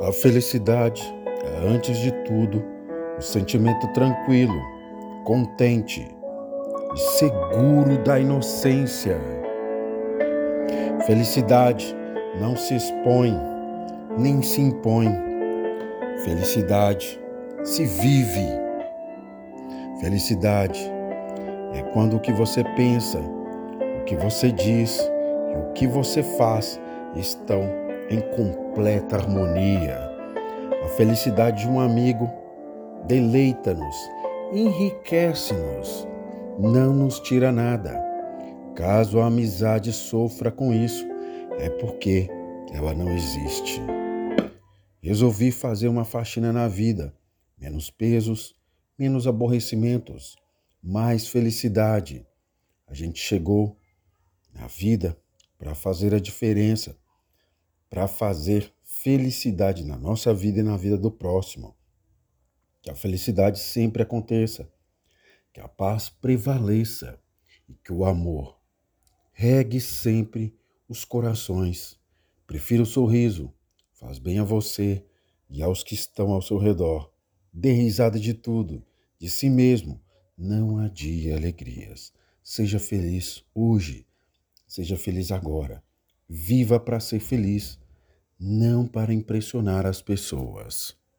A felicidade é, antes de tudo, o sentimento tranquilo, contente e seguro da inocência. Felicidade não se expõe, nem se impõe. Felicidade se vive. Felicidade é quando o que você pensa, o que você diz e o que você faz estão em completa harmonia. A felicidade de um amigo deleita-nos, enriquece-nos, não nos tira nada. Caso a amizade sofra com isso, é porque ela não existe. Resolvi fazer uma faxina na vida, menos pesos, menos aborrecimentos, mais felicidade. A gente chegou na vida para fazer a diferença para fazer felicidade na nossa vida e na vida do próximo. Que a felicidade sempre aconteça, que a paz prevaleça e que o amor regue sempre os corações. Prefiro o sorriso, faz bem a você e aos que estão ao seu redor. Dê risada de tudo, de si mesmo. Não adie alegrias. Seja feliz hoje. Seja feliz agora. Viva para ser feliz, não para impressionar as pessoas.